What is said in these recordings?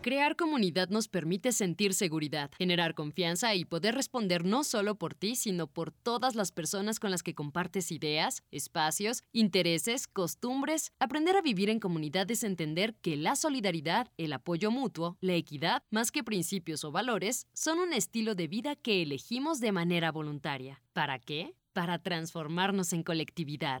Crear comunidad nos permite sentir seguridad, generar confianza y poder responder no solo por ti, sino por todas las personas con las que compartes ideas, espacios, intereses, costumbres. Aprender a vivir en comunidad es entender que la solidaridad, el apoyo mutuo, la equidad, más que principios o valores, son un estilo de vida que elegimos de manera voluntaria. ¿Para qué? Para transformarnos en colectividad.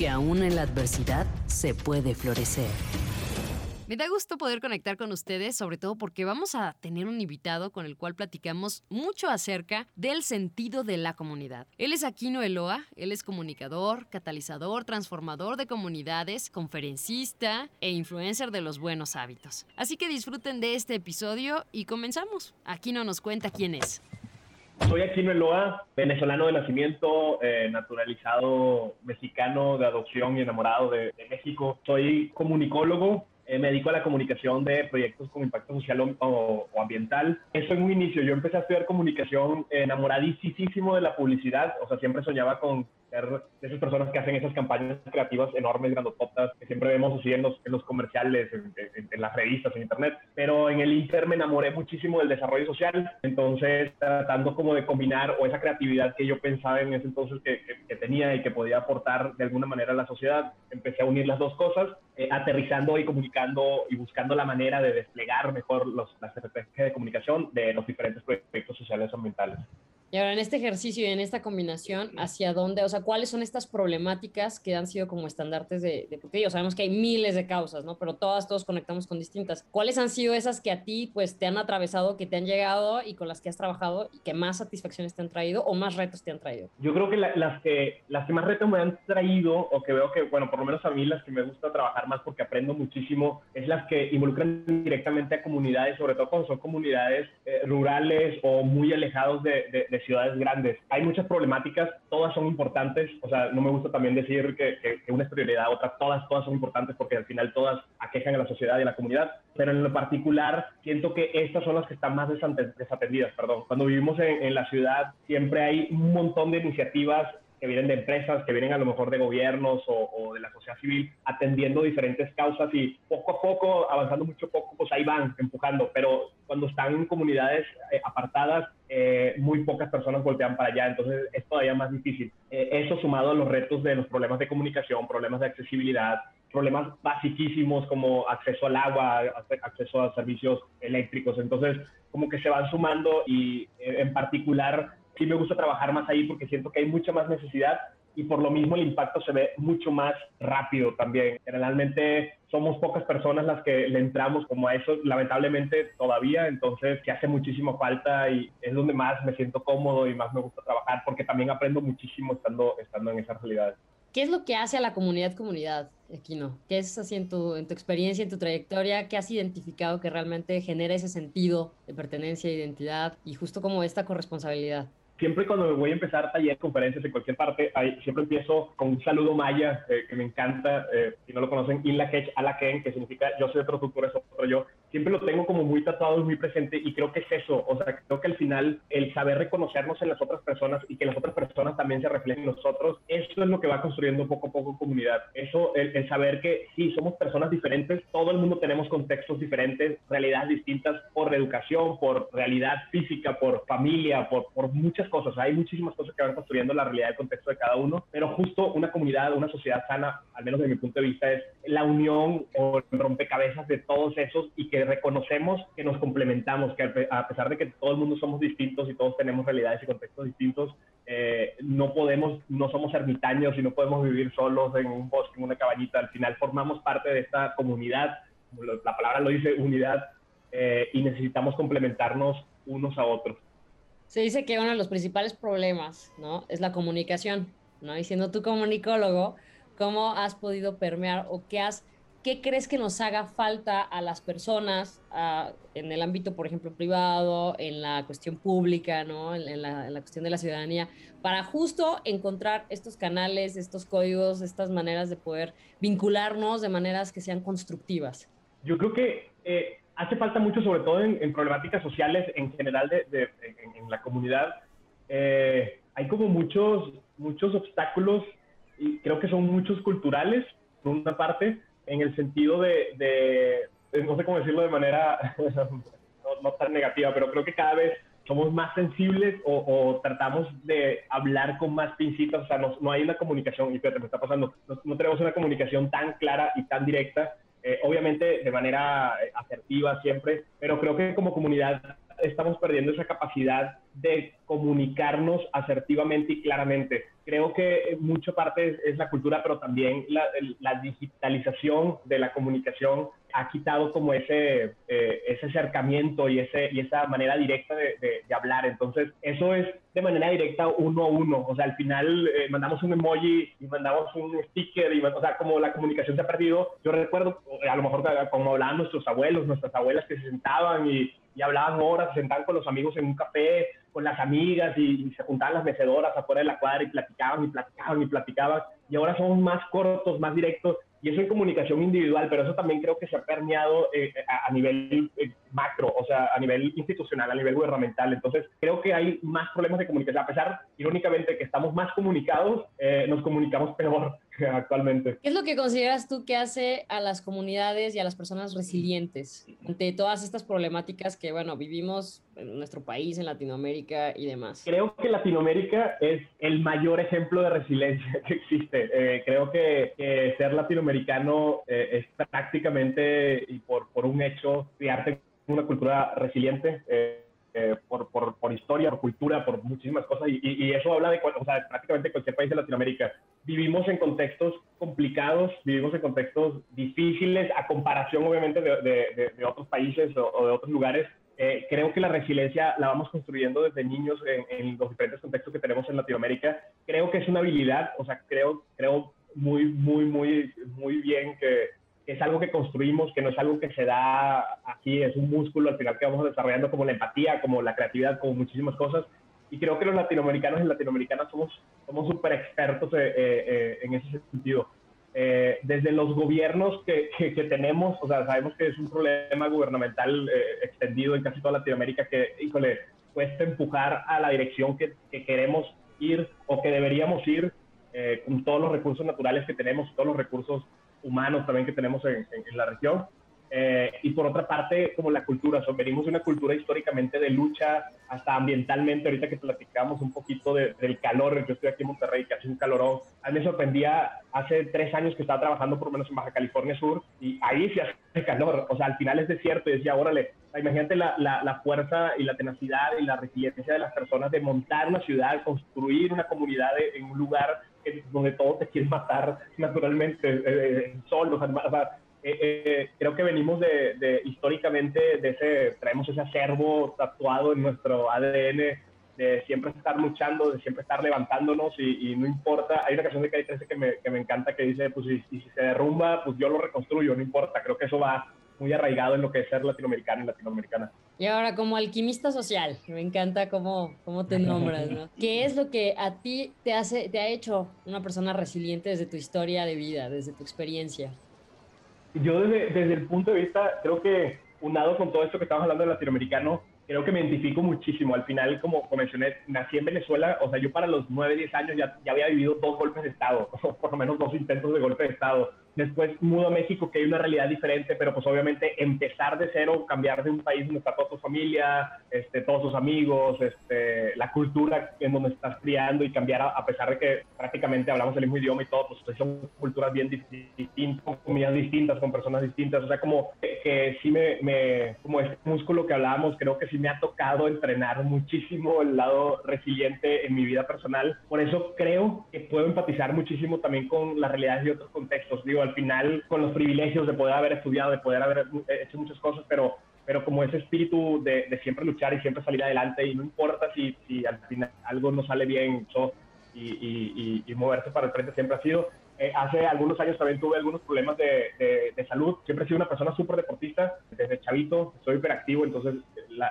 que aún en la adversidad se puede florecer. Me da gusto poder conectar con ustedes, sobre todo porque vamos a tener un invitado con el cual platicamos mucho acerca del sentido de la comunidad. Él es Aquino Eloa, él es comunicador, catalizador, transformador de comunidades, conferencista e influencer de los buenos hábitos. Así que disfruten de este episodio y comenzamos. Aquino nos cuenta quién es. Soy Aquino Eloa, venezolano de nacimiento, eh, naturalizado mexicano de adopción y enamorado de, México. Soy comunicólogo, eh, me dedico a la comunicación de proyectos con impacto social o, ambiental. Eso en un inicio, yo empecé a estudiar comunicación enamoradísimo de la publicidad, o sea, siempre soñaba con ser de esas personas que hacen esas campañas creativas enormes, grandototas, que siempre vemos así en los, en los comerciales, en, las revistas, en internet. Pero en el Inter me enamoré muchísimo del desarrollo social, entonces tratando como de combinar o esa creatividad que yo pensaba en ese entonces que, que, tenía y que podía aportar de alguna manera a la sociedad, empecé a unir las dos cosas, eh, aterrizando y comunicando y buscando la manera de desplegar mejor los, las estrategias de comunicación de los diferentes proyectos sociales ambientales. Y ahora en este ejercicio y en esta combinación, ¿hacia dónde? O sea, ¿cuáles son estas problemáticas que han sido como estandartes de, de porque yo sabemos que hay miles de causas, ¿no? Pero todas, todos conectamos con distintas. ¿Cuáles han sido esas que a ti, pues, te han atravesado, que te han llegado y con las que has trabajado y que más satisfacciones te han traído o más retos te han traído? Yo creo que las que las que más retos me han traído o que veo que, bueno, por lo menos a mí las que me gusta trabajar más porque aprendo muchísimo es las que involucran directamente a comunidades, sobre todo cuando son comunidades eh, rurales o muy alejados de, de ciudades grandes. Hay muchas problemáticas, todas son importantes, o sea, no me gusta también decir que, una es prioridad, otra, todas, todas son importantes porque al final todas aquejan a la sociedad y a la comunidad, pero en lo particular siento que estas son las que están más desatendidas, perdón. Cuando vivimos en, en la ciudad siempre hay un montón de iniciativas que vienen de empresas, que vienen a lo mejor de gobiernos o, de la sociedad civil, atendiendo diferentes causas y poco a poco, avanzando mucho poco, pues ahí van empujando, pero cuando están en comunidades eh, apartadas, eh, muy pocas personas voltean para allá, entonces es todavía más difícil. Eh, eso sumado a los retos de los problemas de comunicación, problemas de accesibilidad, problemas basiquísimos como acceso al agua, acceso a servicios eléctricos, entonces como que se van sumando y en particular sí me gusta trabajar más ahí porque siento que hay mucha más necesidad y por lo mismo el impacto se ve mucho más rápido también. Generalmente somos pocas personas las que le entramos como a eso, lamentablemente todavía, entonces que hace muchísima falta y es donde más me siento cómodo y más me gusta trabajar porque también aprendo muchísimo estando, estando en esa realidad. ¿Qué es lo que hace a la comunidad comunidad, Equino? ¿Qué es así en tu, en tu experiencia, en tu trayectoria? ¿Qué has identificado que realmente genera ese sentido de pertenencia, identidad y justo como esta corresponsabilidad? Siempre cuando me voy a empezar talleres, conferencias en cualquier parte, siempre empiezo con un saludo maya eh, que me encanta. Eh, si no lo conocen, Inlakech Alaken, que significa yo soy otro, tú, tú eres otro yo. Siempre lo tengo como muy tatuado y muy presente y creo que es eso. O sea, creo que al final el saber reconocernos en las otras personas y que las otras personas también se reflejen en nosotros, eso es lo que va construyendo poco a poco comunidad. Eso, el, el saber que sí, somos personas diferentes, todo el mundo tenemos contextos diferentes, realidades distintas por educación, por realidad física, por familia, por, por muchas cosas, hay muchísimas cosas que van construyendo la realidad del contexto de cada uno, pero justo una comunidad, una sociedad sana, al menos desde mi punto de vista, es la unión o el rompecabezas de todos esos y que reconocemos que nos complementamos, que a pesar de que todo el mundo somos distintos y todos tenemos realidades y contextos distintos, eh, no podemos, no somos ermitaños y no podemos vivir solos en un bosque, en una cabañita. Al final formamos parte de esta comunidad, la palabra lo dice, unidad, eh, y necesitamos complementarnos unos a otros. Se dice que uno de los principales problemas, ¿no? Es la comunicación, ¿no? Y siendo tú comunicólogo, ¿cómo has podido permear o qué has ¿qué crees que nos haga falta a las personas en el ámbito, por ejemplo, privado, en la cuestión pública, ¿no? En, la, cuestión de la ciudadanía, para justo encontrar estos canales, estos códigos, estas maneras de poder vincularnos de maneras que sean constructivas? Yo creo que eh, hace falta mucho, sobre todo en, problemáticas sociales en general de, en, la comunidad. Eh, hay como muchos, muchos obstáculos y creo que son muchos culturales, por una parte, en el sentido de, no sé cómo decirlo de manera no, tan negativa, pero creo que cada vez somos más sensibles o, tratamos de hablar con más pincitas, o sea, no, hay una comunicación, y fíjate, me está pasando, no, tenemos una comunicación tan clara y tan directa, eh, obviamente de manera eh, asertiva siempre, pero creo que como comunidad estamos perdiendo esa capacidad de comunicarnos asertivamente y claramente. Creo que mucha parte es, la cultura, pero también la, digitalización de la comunicación ha quitado como ese, eh, ese acercamiento y, ese, y esa manera directa de, hablar. Entonces, eso es de manera directa uno a uno. O sea, al final eh, mandamos un emoji y mandamos un sticker, y, o sea, como la comunicación se ha perdido. Yo recuerdo, a lo mejor como hablaban nuestros abuelos, nuestras abuelas que se sentaban y, y hablaban horas, se sentaban con los amigos en un café, con las amigas y, se juntaban las mecedoras afuera de la cuadra y platicaban y platicaban y platicaban. Y ahora somos más cortos, más directos y eso en comunicación individual, pero eso también creo que se ha permeado eh, a, nivel eh, macro, o sea, a nivel institucional, a nivel gubernamental. Entonces, creo que hay más problemas de comunicación. A pesar, irónicamente, que estamos más comunicados, eh, nos comunicamos peor actualmente. ¿Qué es lo que consideras tú que hace a las comunidades y a las personas resilientes ante todas estas problemáticas que, bueno, vivimos en nuestro país, en Latinoamérica y demás? Creo que Latinoamérica es el mayor ejemplo de resiliencia que existe. Eh, creo que, ser latinoamericano eh, es prácticamente, y por, por un hecho, criarte en una cultura resiliente. Eh, eh, por, por, por, historia, por cultura, por muchísimas cosas, y, y, eso habla de o sea, prácticamente cualquier país de Latinoamérica. Vivimos en contextos complicados, vivimos en contextos difíciles, a comparación obviamente de, de, otros países o, de otros lugares. Eh, creo que la resiliencia la vamos construyendo desde niños en, en, los diferentes contextos que tenemos en Latinoamérica. Creo que es una habilidad, o sea, creo, creo muy, muy, muy, muy bien que es algo que construimos, que no es algo que se da aquí, es un músculo al final que vamos desarrollando como la empatía, como la creatividad, como muchísimas cosas. Y creo que los latinoamericanos y latinoamericanas somos somos súper expertos eh, eh, eh, en ese sentido. desde los gobiernos que, que, tenemos, o sea, sabemos que es un problema gubernamental extendido en casi toda Latinoamérica que, híjole, cuesta empujar a la dirección que, que queremos ir o que deberíamos ir con todos los recursos naturales que tenemos, todos los recursos humanos también que tenemos en, la región. Eh, y por otra parte, como la cultura, so, venimos de una cultura históricamente de lucha, hasta ambientalmente, ahorita que platicamos un poquito del calor, yo estoy aquí en Monterrey, que hace un calorón, a mí me sorprendía hace tres años que estaba trabajando por lo menos en Baja California Sur, y ahí se hace calor, o sea, al final es desierto, y decía, órale, imagínate la, la, la fuerza y la tenacidad y la resiliencia de las personas de montar una ciudad, construir una comunidad en un lugar donde todos te quieren matar naturalmente, eh, eh sol, los eh, eh, creo que venimos de, históricamente de ese, traemos ese acervo tatuado en nuestro ADN de siempre estar luchando, de siempre estar levantándonos y, no importa, hay una canción de Calle 13 que me, que me encanta que dice, pues si se derrumba, pues yo lo reconstruyo, no importa, creo que eso va muy arraigado en lo que es ser latinoamericano y latinoamericana. Y ahora, como alquimista social, me encanta cómo, cómo te nombras, ¿no? ¿Qué es lo que a ti te, hace, te ha hecho una persona resiliente desde tu historia de vida, desde tu experiencia? Yo desde, desde el punto de vista, creo que unado con todo esto que estamos hablando de latinoamericano, creo que me identifico muchísimo. Al final, como, mencioné, nací en Venezuela, o sea, yo para los 9, 10 años ya, ya había vivido dos golpes de Estado, por lo menos dos intentos de golpe de Estado después mudo a México, que hay una realidad diferente, pero pues obviamente empezar de cero, cambiar de un país donde está toda tu familia, este, todos tus amigos, este, la cultura en donde estás criando y cambiar a, pesar de que prácticamente hablamos el mismo idioma y todo, pues son culturas bien distintas, con comunidades distintas, con personas distintas, o sea, como que, sí me, me, como este músculo que hablábamos, creo que sí me ha tocado entrenar muchísimo el lado resiliente en mi vida personal, por eso creo que puedo empatizar muchísimo también con las realidades de otros contextos, digo, al final con los privilegios de poder haber estudiado, de poder haber hecho muchas cosas, pero, pero como ese espíritu de, de siempre luchar y siempre salir adelante y no importa si, si al final algo no sale bien y, y, moverse para el frente siempre ha sido, Eh, hace algunos años también tuve algunos problemas de, de, salud. Siempre he sido una persona súper deportista. Desde chavito soy hiperactivo, entonces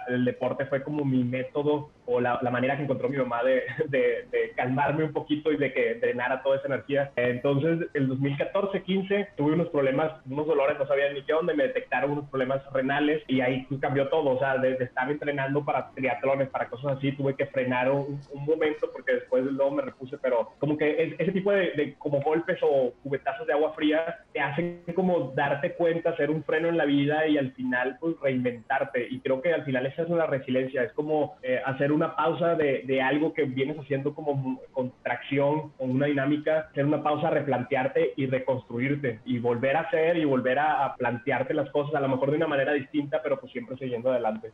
el deporte fue como mi método o la, la manera que encontró mi mamá de, de, calmarme un poquito y de que drenara toda esa energía. Entonces, el 2014-15 tuve unos problemas, unos dolores, no sabía ni qué onda, me detectaron unos problemas renales y ahí cambió todo. O sea, desde estar entrenando para triatlones, para cosas así, tuve que frenar un, momento porque después luego me repuse, pero como que ese tipo de, como golpes o cubetazos de agua fría te hacen como darte cuenta, hacer un freno en la vida y al final pues reinventarte. Y creo que al final esa es una resiliencia, es como eh, hacer una pausa de, de, algo que vienes haciendo como contracción o una dinámica, hacer una pausa, replantearte y reconstruirte y volver a hacer y volver a, a plantearte las cosas a lo mejor de una manera distinta, pero pues siempre siguiendo adelante.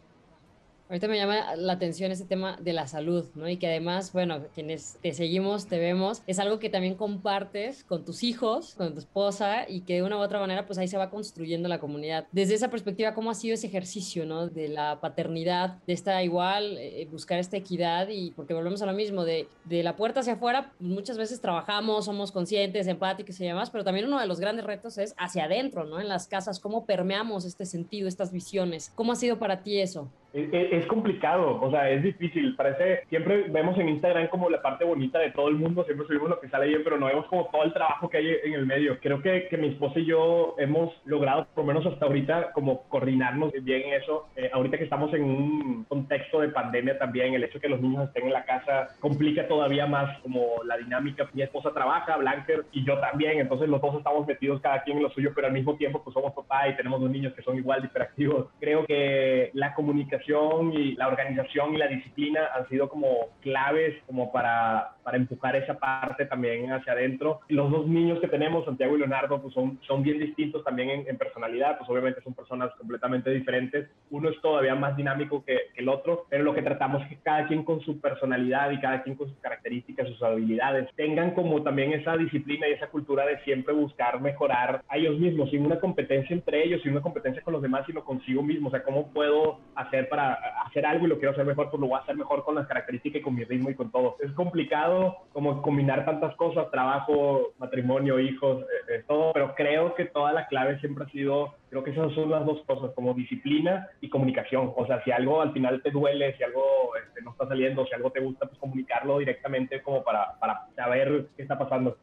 Ahorita me llama la atención ese tema de la salud, ¿no? Y que además, bueno, quienes te seguimos, te vemos, es algo que también compartes con tus hijos, con tu esposa y que de una u otra manera, pues ahí se va construyendo la comunidad. Desde esa perspectiva, ¿cómo ha sido ese ejercicio, ¿no? De la paternidad, de estar igual, eh, buscar esta equidad y porque volvemos a lo mismo, de, de la puerta hacia afuera, pues, muchas veces trabajamos, somos conscientes, empáticos y demás, pero también uno de los grandes retos es hacia adentro, ¿no? En las casas, ¿cómo permeamos este sentido, estas visiones? ¿Cómo ha sido para ti eso? Es, complicado, o sea, es difícil. Parece, siempre vemos en Instagram como la parte bonita de todo el mundo, siempre subimos lo que sale bien, pero no vemos como todo el trabajo que hay en el medio. Creo que, que mi esposa y yo hemos logrado, por lo menos hasta ahorita, como coordinarnos bien en eso. Eh, ahorita que estamos en un contexto de pandemia también, el hecho de que los niños estén en la casa complica todavía más como la dinámica. Mi esposa trabaja, Blanker y yo también, entonces los dos estamos metidos cada quien en lo suyo, pero al mismo tiempo pues somos papá y tenemos dos niños que son igual de hiperactivos. Creo que la comunicación y la organización y la disciplina han sido como claves como para, para empujar esa parte también hacia adentro. Los dos niños que tenemos, Santiago y Leonardo, pues son, son bien distintos también en, personalidad, pues obviamente son personas completamente diferentes. Uno es todavía más dinámico que, el otro, pero lo que tratamos es que cada quien con su personalidad y cada quien con sus características, sus habilidades, tengan como también esa disciplina y esa cultura de siempre buscar mejorar a ellos mismos, sin una competencia entre ellos, sin una competencia con los demás, sino consigo mismo. O sea, ¿cómo puedo hacer para hacer algo y lo quiero hacer mejor, pues lo voy a hacer mejor con las características y con mi ritmo y con todo. Es complicado como combinar tantas cosas, trabajo, matrimonio, hijos, eh, eh, todo, pero creo que toda la clave siempre ha sido, creo que esas son las dos cosas, como disciplina y comunicación. O sea, si algo al final te duele, si algo este, no está saliendo, si algo te gusta, pues comunicarlo directamente como para, para saber qué está pasando.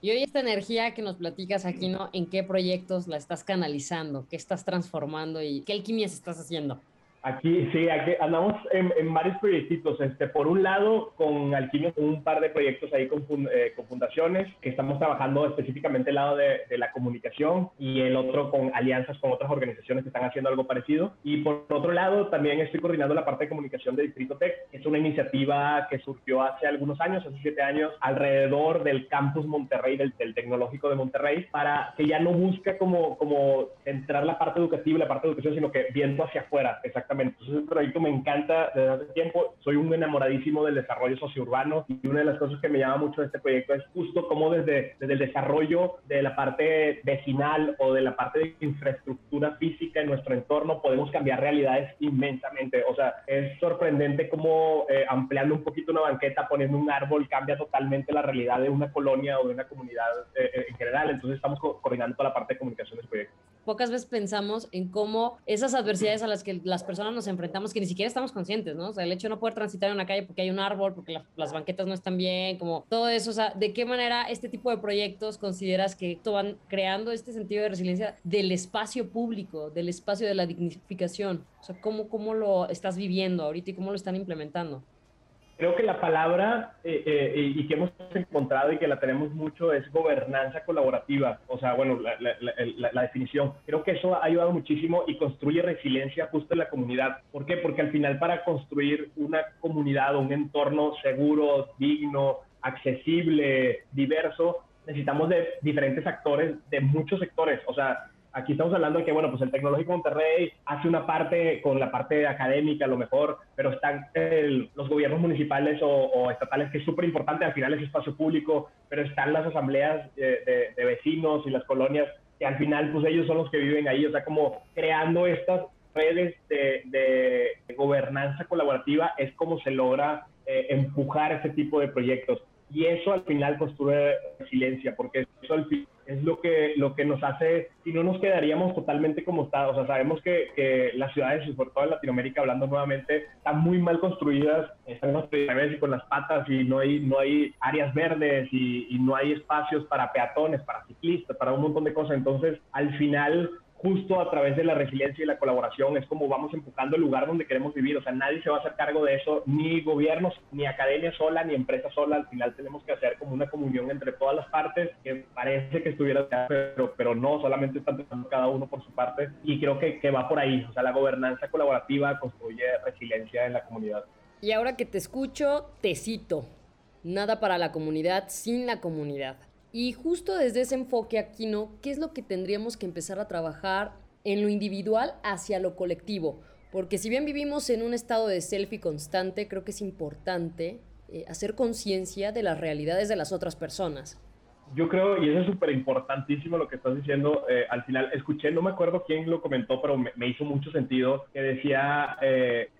Y hoy esta energía que nos platicas aquí, ¿no? ¿En qué proyectos la estás canalizando? ¿Qué estás transformando y qué alquimias estás haciendo? Aquí, sí, aquí andamos en, en, varios proyectitos. Este, por un lado, con Alquimia, un par de proyectos ahí con, eh, con fundaciones, que estamos trabajando específicamente el lado de, de, la comunicación y el otro con alianzas con otras organizaciones que están haciendo algo parecido. Y por otro lado, también estoy coordinando la parte de comunicación de Distrito Tech. Es una iniciativa que surgió hace algunos años, hace siete años, alrededor del campus Monterrey, del, del Tecnológico de Monterrey, para que ya no busca como, como centrar la parte educativa y la parte de educación, sino que viendo hacia afuera, exactamente entonces, el proyecto me encanta desde hace tiempo. Soy un enamoradísimo del desarrollo sociourbano y una de las cosas que me llama mucho de este proyecto es justo cómo desde, desde el desarrollo de la parte vecinal o de la parte de infraestructura física en nuestro entorno podemos cambiar realidades inmensamente. O sea, es sorprendente cómo eh, ampliando un poquito una banqueta, poniendo un árbol, cambia totalmente la realidad de una colonia o de una comunidad eh, eh, en general. Entonces, estamos coordinando toda la parte de comunicación del proyecto. Pocas veces pensamos en cómo esas adversidades a las que las personas nos enfrentamos que ni siquiera estamos conscientes, ¿no? O sea, el hecho de no poder transitar en una calle porque hay un árbol, porque las banquetas no están bien, como todo eso, o sea, ¿de qué manera este tipo de proyectos consideras que van creando este sentido de resiliencia del espacio público, del espacio de la dignificación? O sea, ¿cómo, cómo lo estás viviendo ahorita y cómo lo están implementando? Creo que la palabra eh, eh, y que hemos encontrado y que la tenemos mucho es gobernanza colaborativa. O sea, bueno, la, definición. Creo que eso ha ayudado muchísimo y construye resiliencia justo en la comunidad. ¿Por qué? Porque al final para construir una comunidad o un entorno seguro, digno, accesible, diverso, necesitamos de diferentes actores, de muchos sectores. O sea, aquí estamos hablando de que, bueno, pues el Tecnológico Monterrey hace una parte con la parte académica, a lo mejor, pero están los gobiernos municipales o, estatales, que es súper importante, al final es espacio público, pero están las asambleas de, vecinos y las colonias, que al final, pues ellos son los que viven ahí, o sea, como creando estas redes de, gobernanza colaborativa es como se logra eh, empujar ese tipo de proyectos. Y eso al final construye resiliencia, porque Eso al fin es lo que, lo que nos hace, si no nos quedaríamos totalmente como está, o sea, sabemos que, que las ciudades, sobre todo en Latinoamérica, hablando nuevamente, están muy mal construidas, están construidas con las patas y no hay, no hay áreas verdes y no hay espacios para peatones, para ciclistas, para un montón de cosas, entonces al final justo a través de la resiliencia y la colaboración es como vamos empujando el lugar donde queremos vivir. O sea, nadie se va a hacer cargo de eso, ni gobiernos, ni academia sola, ni empresa sola. Al final tenemos que hacer como una comunión entre todas las partes que parece que estuviera, pero, pero no, solamente están pensando cada uno por su parte. Y creo que, que va por ahí. O sea, la gobernanza colaborativa construye resiliencia en la comunidad. Y ahora que te escucho, te cito. Nada para la comunidad sin la comunidad. Y justo desde ese enfoque, aquí, ¿no? ¿qué es lo que tendríamos que empezar a trabajar en lo individual hacia lo colectivo? Porque si bien vivimos en un estado de selfie constante, creo que es importante eh, hacer conciencia de las realidades de las otras personas. Yo creo, y eso es súper importantísimo lo que estás diciendo, eh, al final escuché, no me acuerdo quién lo comentó, pero me, hizo mucho sentido, que decía, eh,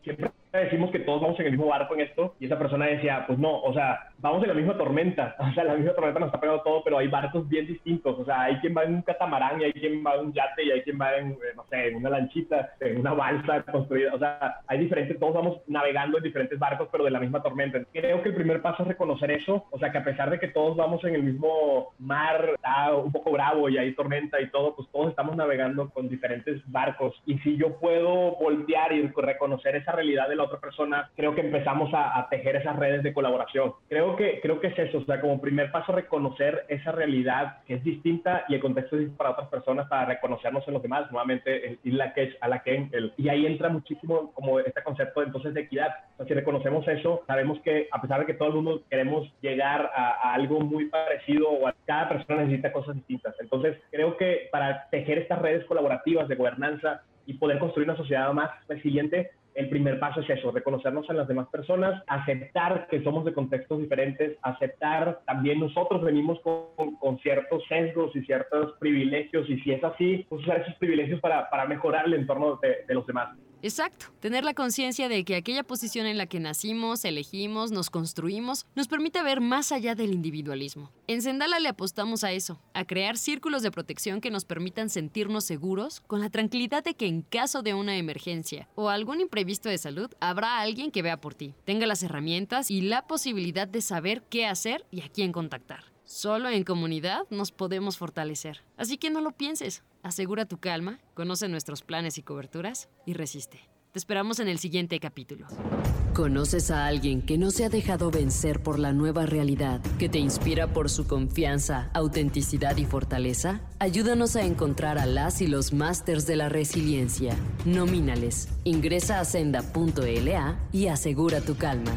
decimos que todos vamos en el mismo barco en esto, y esa persona decía, pues no, o sea, vamos en la misma tormenta, o sea, la misma tormenta nos está pegando todo, pero hay barcos bien distintos, o sea, hay quien va en un catamarán, y hay quien va en un yate, y hay quien va en, eh, no sé, en una lanchita, en una balsa construida, o sea, hay diferentes, todos vamos navegando en diferentes barcos, pero de la misma tormenta. Creo que el primer paso es reconocer eso, o sea, que a pesar de que todos vamos en el mismo mar, está un poco bravo y hay tormenta y todo, pues todos estamos navegando con diferentes barcos, y si yo puedo voltear y reconocer esa realidad de la otra persona, creo que empezamos a, a tejer esas redes de colaboración. Creo que, creo que es eso, o sea, como primer paso reconocer esa realidad que es distinta y el contexto es para otras personas para reconocernos en los demás, nuevamente y la que es a la que el, y ahí entra muchísimo como este concepto entonces de equidad. O sea, si reconocemos eso, sabemos que a pesar de que todo el mundo queremos llegar a, algo muy parecido o a, cada persona necesita cosas distintas. Entonces, creo que para tejer estas redes colaborativas de gobernanza y poder construir una sociedad más resiliente, el primer paso es eso, reconocernos en las demás personas, aceptar que somos de contextos diferentes, aceptar también nosotros venimos con, con ciertos sesgos y ciertos privilegios y si es así, pues usar esos privilegios para, para mejorar el entorno de los demás. Exacto, tener la conciencia de que aquella posición en la que nacimos, elegimos, nos construimos, nos permite ver más allá del individualismo. En Sendala le apostamos a eso, a crear círculos de protección que nos permitan sentirnos seguros con la tranquilidad de que en caso de una emergencia o algún imprevisto de salud, habrá alguien que vea por ti, tenga las herramientas y la posibilidad de saber qué hacer y a quién contactar. Solo en comunidad nos podemos fortalecer. Así que no lo pienses. Asegura tu calma, conoce nuestros planes y coberturas y resiste. Te esperamos en el siguiente capítulo. ¿Conoces a alguien que no se ha dejado vencer por la nueva realidad, que te inspira por su confianza, autenticidad y fortaleza? Ayúdanos a encontrar a las y los másters de la resiliencia. Nomínales. Ingresa a senda.la y asegura tu calma.